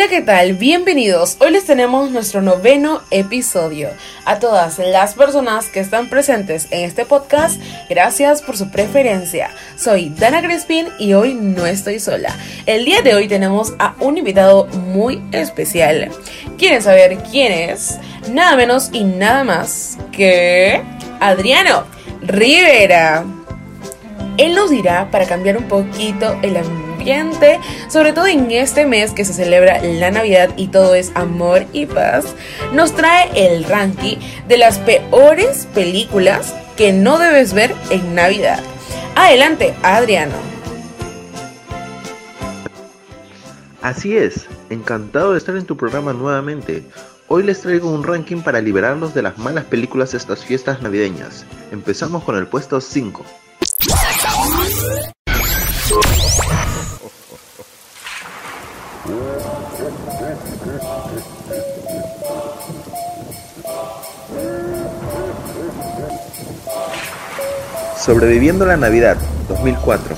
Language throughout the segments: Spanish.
Hola, ¿qué tal? Bienvenidos. Hoy les tenemos nuestro noveno episodio. A todas las personas que están presentes en este podcast, gracias por su preferencia. Soy Dana Crespin y hoy no estoy sola. El día de hoy tenemos a un invitado muy especial. ¿Quieren saber quién es? Nada menos y nada más que Adriano Rivera. Él nos dirá para cambiar un poquito el ambiente, sobre todo en este mes que se celebra la Navidad y todo es amor y paz, nos trae el ranking de las peores películas que no debes ver en Navidad. Adelante, Adriano. Así es, encantado de estar en tu programa nuevamente. Hoy les traigo un ranking para liberarlos de las malas películas de estas fiestas navideñas. Empezamos con el puesto 5. Sobreviviendo la Navidad, 2004.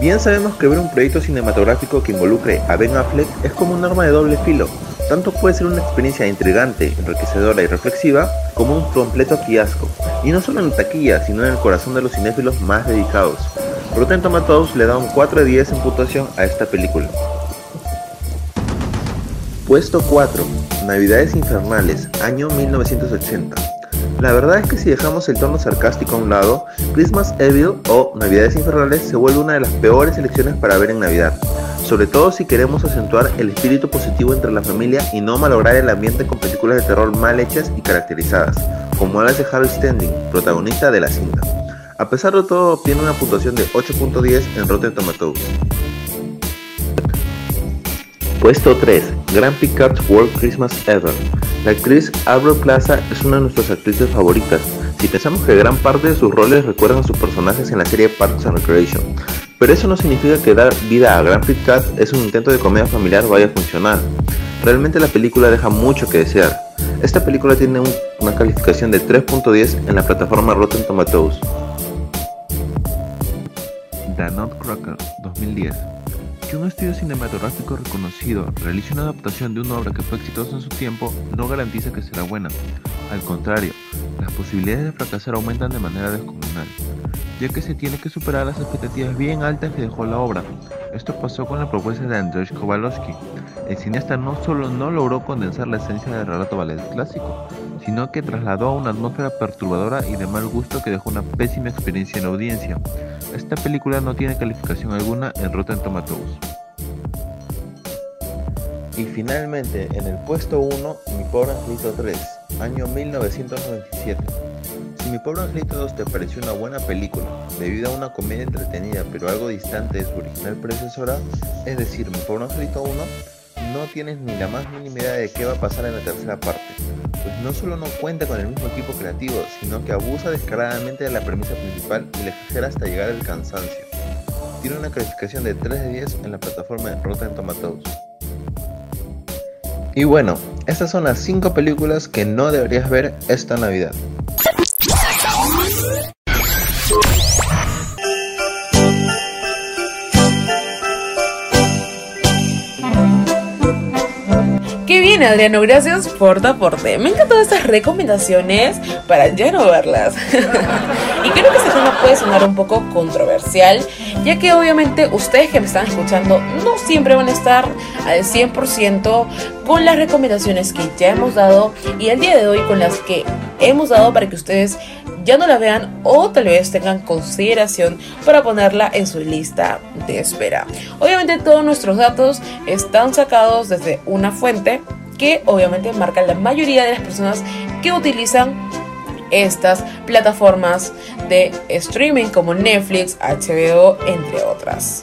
Bien sabemos que ver un proyecto cinematográfico que involucre a Ben Affleck es como un arma de doble filo. Tanto puede ser una experiencia intrigante, enriquecedora y reflexiva, como un completo fiasco. Y no solo en la taquilla, sino en el corazón de los cinéfilos más dedicados. Rotten Tomatoes le da un 4 de 10 en puntuación a esta película. Puesto 4. Navidades Infernales, año 1980. La verdad es que si dejamos el tono sarcástico a un lado, Christmas Evil o Navidades Infernales se vuelve una de las peores elecciones para ver en Navidad, sobre todo si queremos acentuar el espíritu positivo entre la familia y no malograr el ambiente con películas de terror mal hechas y caracterizadas, como las de Harry Standing, protagonista de la cinta. A pesar de todo, tiene una puntuación de 8.10 en Rotten Tomatoes. Puesto 3. Grand Picard World Christmas Ever. La actriz Aubrey Plaza es una de nuestras actrices favoritas. Si pensamos que gran parte de sus roles recuerdan a sus personajes en la serie Parks and Recreation. Pero eso no significa que dar vida a Grand Picard es un intento de comedia familiar vaya a funcionar. Realmente la película deja mucho que desear. Esta película tiene una calificación de 3.10 en la plataforma Rotten Tomatoes. The Nutcracker 2010 que un estudio cinematográfico reconocido realice una adaptación de una obra que fue exitosa en su tiempo no garantiza que será buena. Al contrario, las posibilidades de fracasar aumentan de manera descomunal, ya que se tiene que superar las expectativas bien altas que dejó la obra. Esto pasó con la propuesta de Andrzej Kowalski. El cineasta no solo no logró condensar la esencia del relato ballet clásico, sino que trasladó a una atmósfera perturbadora y de mal gusto que dejó una pésima experiencia en la audiencia. Esta película no tiene calificación alguna en Rotten Tomatoes. Y finalmente, en el puesto 1, Mi Pobre Angelito 3, año 1997. Si Mi Pobre Angelito 2 te pareció una buena película, debido a una comedia entretenida pero algo distante de su original predecesora, es decir, Mi Pobre Angelito 1, no tienes ni la más mínima idea de qué va a pasar en la tercera parte, pues no solo no cuenta con el mismo equipo creativo, sino que abusa descaradamente de la premisa principal y la exagera hasta llegar al cansancio. Tiene una calificación de 3 de 10 en la plataforma de Rotten Tomatoes. Y bueno, estas son las 5 películas que no deberías ver esta Navidad. Adriano, gracias por tu aporte. Me encantan estas recomendaciones para ya no verlas. y creo que este tema puede sonar un poco controversial, ya que obviamente ustedes que me están escuchando no siempre van a estar al 100% con las recomendaciones que ya hemos dado y el día de hoy con las que hemos dado para que ustedes ya no la vean o tal vez tengan consideración para ponerla en su lista de espera. Obviamente todos nuestros datos están sacados desde una fuente que obviamente marca la mayoría de las personas que utilizan estas plataformas de streaming como Netflix, HBO, entre otras.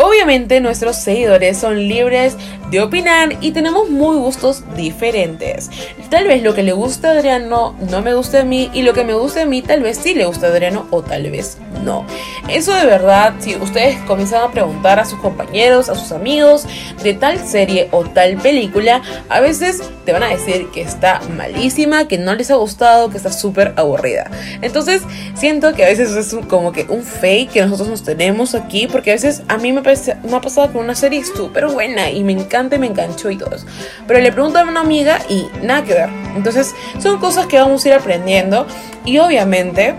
Obviamente nuestros seguidores son libres de opinar y tenemos muy gustos diferentes. Tal vez lo que le gusta a Adriano no me guste a mí y lo que me gusta a mí tal vez sí le gusta a Adriano o tal vez no. Eso de verdad, si ustedes comienzan a preguntar a sus compañeros, a sus amigos de tal serie o tal película, a veces te van a decir que está malísima, que no les ha gustado, que está súper aburrida. Entonces siento que a veces es como que un fake que nosotros nos tenemos aquí porque a veces a mí me me ha pasado con una serie súper buena y me encanta y me enganchó y todo eso. Pero le pregunto a una amiga y nada que ver. Entonces son cosas que vamos a ir aprendiendo y obviamente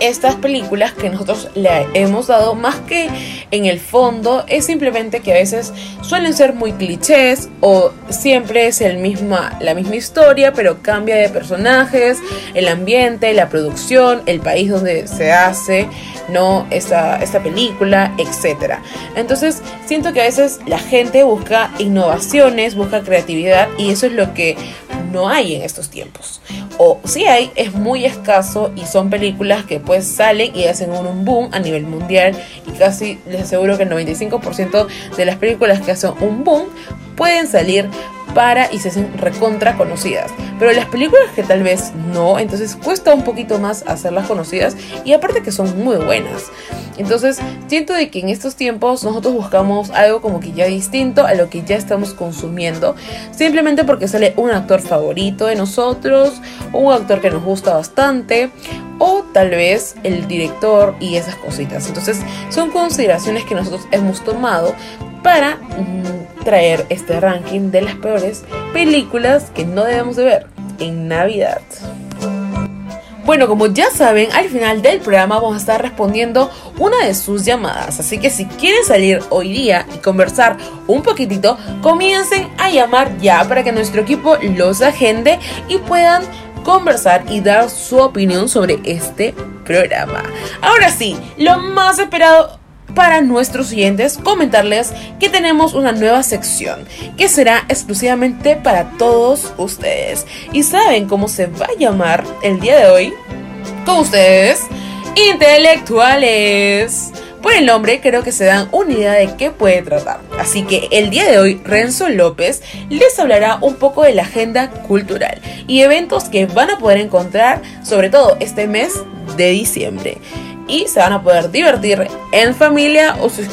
estas películas que nosotros le hemos dado más que en el fondo es simplemente que a veces suelen ser muy clichés o siempre es el misma, la misma historia pero cambia de personajes, el ambiente, la producción, el país donde se hace, no esta, esta película, etc. Entonces siento que a veces la gente busca innovaciones, busca creatividad y eso es lo que no hay en estos tiempos. O si hay, es muy escaso y son películas que pues salen y hacen un boom a nivel mundial y casi les aseguro que el 95% de las películas que hacen un boom pueden salir para y se hacen recontra conocidas. Pero las películas que tal vez no, entonces cuesta un poquito más hacerlas conocidas y aparte que son muy buenas. Entonces siento de que en estos tiempos nosotros buscamos algo como que ya distinto a lo que ya estamos consumiendo, simplemente porque sale un actor favorito de nosotros, un actor que nos gusta bastante o tal vez el director y esas cositas. Entonces son consideraciones que nosotros hemos tomado para mm, traer este ranking de las peores películas que no debemos de ver en Navidad. Bueno, como ya saben, al final del programa vamos a estar respondiendo una de sus llamadas. Así que si quieren salir hoy día y conversar un poquitito, comiencen a llamar ya para que nuestro equipo los agende y puedan conversar y dar su opinión sobre este programa. Ahora sí, lo más esperado para nuestros oyentes comentarles que tenemos una nueva sección que será exclusivamente para todos ustedes. ¿Y saben cómo se va a llamar el día de hoy? Con ustedes, intelectuales. Por el nombre creo que se dan una idea de qué puede tratar. Así que el día de hoy Renzo López les hablará un poco de la agenda cultural y eventos que van a poder encontrar sobre todo este mes de diciembre y se van a poder divertir en familia o si,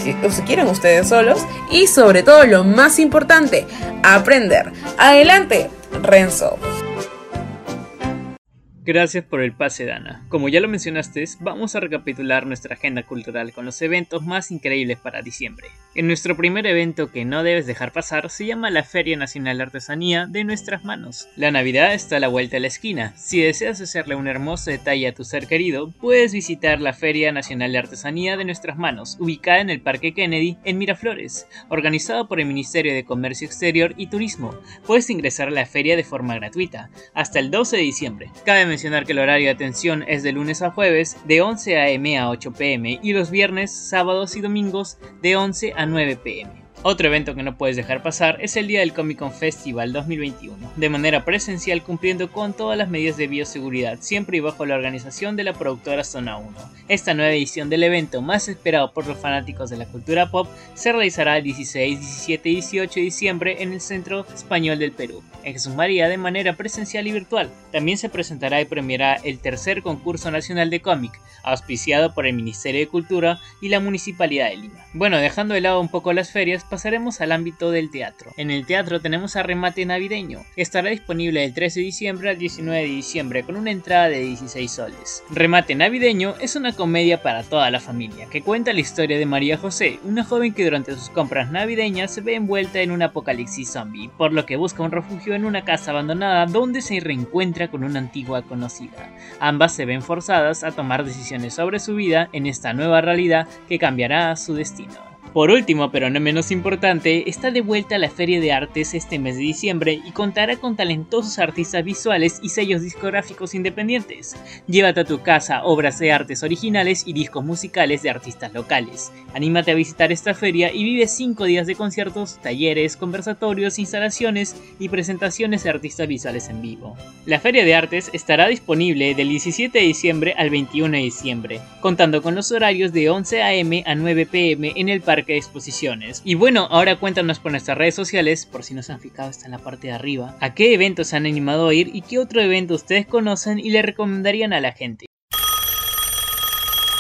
quieren ustedes solos y sobre todo lo más importante, aprender. Adelante, Renzo. Gracias por el pase, Dana. Como ya lo mencionaste, vamos a recapitular nuestra agenda cultural con los eventos más increíbles para diciembre. En nuestro primer evento que no debes dejar pasar se llama la Feria Nacional de Artesanía de nuestras manos. La Navidad está a la vuelta de la esquina. Si deseas hacerle un hermoso detalle a tu ser querido, puedes visitar la Feria Nacional de Artesanía de nuestras manos, ubicada en el Parque Kennedy, en Miraflores, organizado por el Ministerio de Comercio Exterior y Turismo. Puedes ingresar a la feria de forma gratuita, hasta el 12 de diciembre. Mencionar que el horario de atención es de lunes a jueves de 11 a.m. a 8 p.m. y los viernes, sábados y domingos de 11 a 9 p.m. Otro evento que no puedes dejar pasar es el día del Comic Con Festival 2021, de manera presencial cumpliendo con todas las medidas de bioseguridad, siempre y bajo la organización de la productora Zona 1. Esta nueva edición del evento, más esperado por los fanáticos de la cultura pop, se realizará el 16, 17 y 18 de diciembre en el Centro Español del Perú, en Jesús María de manera presencial y virtual. También se presentará y premiará el tercer concurso nacional de cómic, auspiciado por el Ministerio de Cultura y la Municipalidad de Lima. Bueno, dejando de lado un poco las ferias, pasaremos al ámbito del teatro. En el teatro tenemos a Remate Navideño. Estará disponible del 13 de diciembre al 19 de diciembre con una entrada de 16 soles. Remate Navideño es una comedia para toda la familia que cuenta la historia de María José, una joven que durante sus compras navideñas se ve envuelta en un apocalipsis zombie, por lo que busca un refugio en una casa abandonada donde se reencuentra con una antigua conocida. Ambas se ven forzadas a tomar decisiones sobre su vida en esta nueva realidad que cambiará su destino. Por último, pero no menos importante, está de vuelta la Feria de Artes este mes de diciembre y contará con talentosos artistas visuales y sellos discográficos independientes. Llévate a tu casa obras de artes originales y discos musicales de artistas locales. Anímate a visitar esta feria y vive 5 días de conciertos, talleres, conversatorios, instalaciones y presentaciones de artistas visuales en vivo. La Feria de Artes estará disponible del 17 de diciembre al 21 de diciembre, contando con los horarios de 11 am a 9 pm en el Parque parque de exposiciones. Y bueno, ahora cuéntanos por nuestras redes sociales, por si no se han fijado, está en la parte de arriba, a qué eventos se han animado a ir y qué otro evento ustedes conocen y le recomendarían a la gente.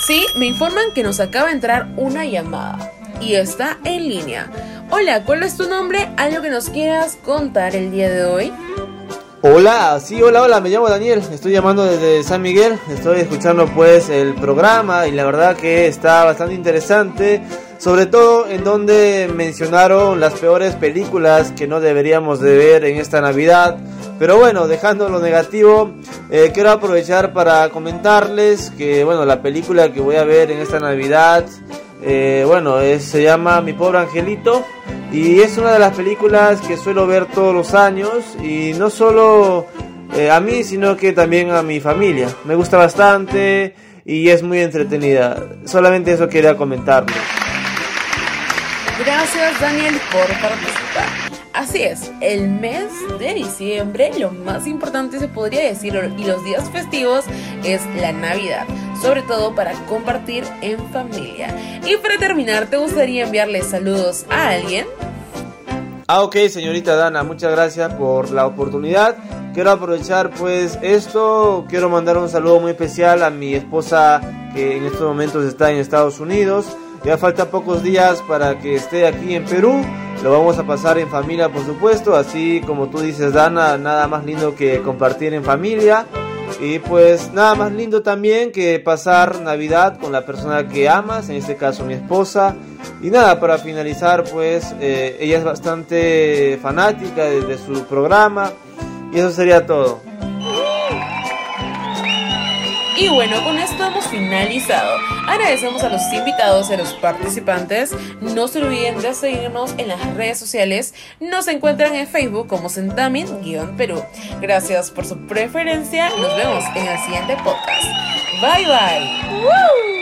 Sí, me informan que nos acaba de entrar una llamada y está en línea. Hola, ¿cuál es tu nombre? ¿Algo que nos quieras contar el día de hoy? Hola, sí, hola, hola, me llamo Daniel, estoy llamando desde San Miguel, estoy escuchando pues el programa y la verdad que está bastante interesante, sobre todo en donde mencionaron las peores películas que no deberíamos de ver en esta Navidad. Pero bueno, dejando lo negativo, eh, quiero aprovechar para comentarles que bueno, la película que voy a ver en esta Navidad, eh, bueno, se llama Mi pobre angelito. Y es una de las películas que suelo ver todos los años y no solo eh, a mí, sino que también a mi familia. Me gusta bastante y es muy entretenida. Solamente eso quería comentarlo. Gracias Daniel por participar. Así es, el mes de diciembre, lo más importante se podría decir, y los días festivos, es la Navidad, sobre todo para compartir en familia. Y para terminar, ¿te gustaría enviarle saludos a alguien? Ah, ok, señorita Dana, muchas gracias por la oportunidad. Quiero aprovechar pues esto, quiero mandar un saludo muy especial a mi esposa que en estos momentos está en Estados Unidos. Ya falta pocos días para que esté aquí en Perú. Lo vamos a pasar en familia, por supuesto. Así como tú dices, Dana, nada más lindo que compartir en familia. Y pues nada más lindo también que pasar Navidad con la persona que amas, en este caso mi esposa. Y nada, para finalizar, pues eh, ella es bastante fanática de su programa. Y eso sería todo. Y bueno, con esto hemos finalizado. Agradecemos a los invitados y a los participantes. No se olviden de seguirnos en las redes sociales. Nos encuentran en Facebook como Sentamin-Perú. Gracias por su preferencia. Nos vemos en el siguiente podcast. Bye bye.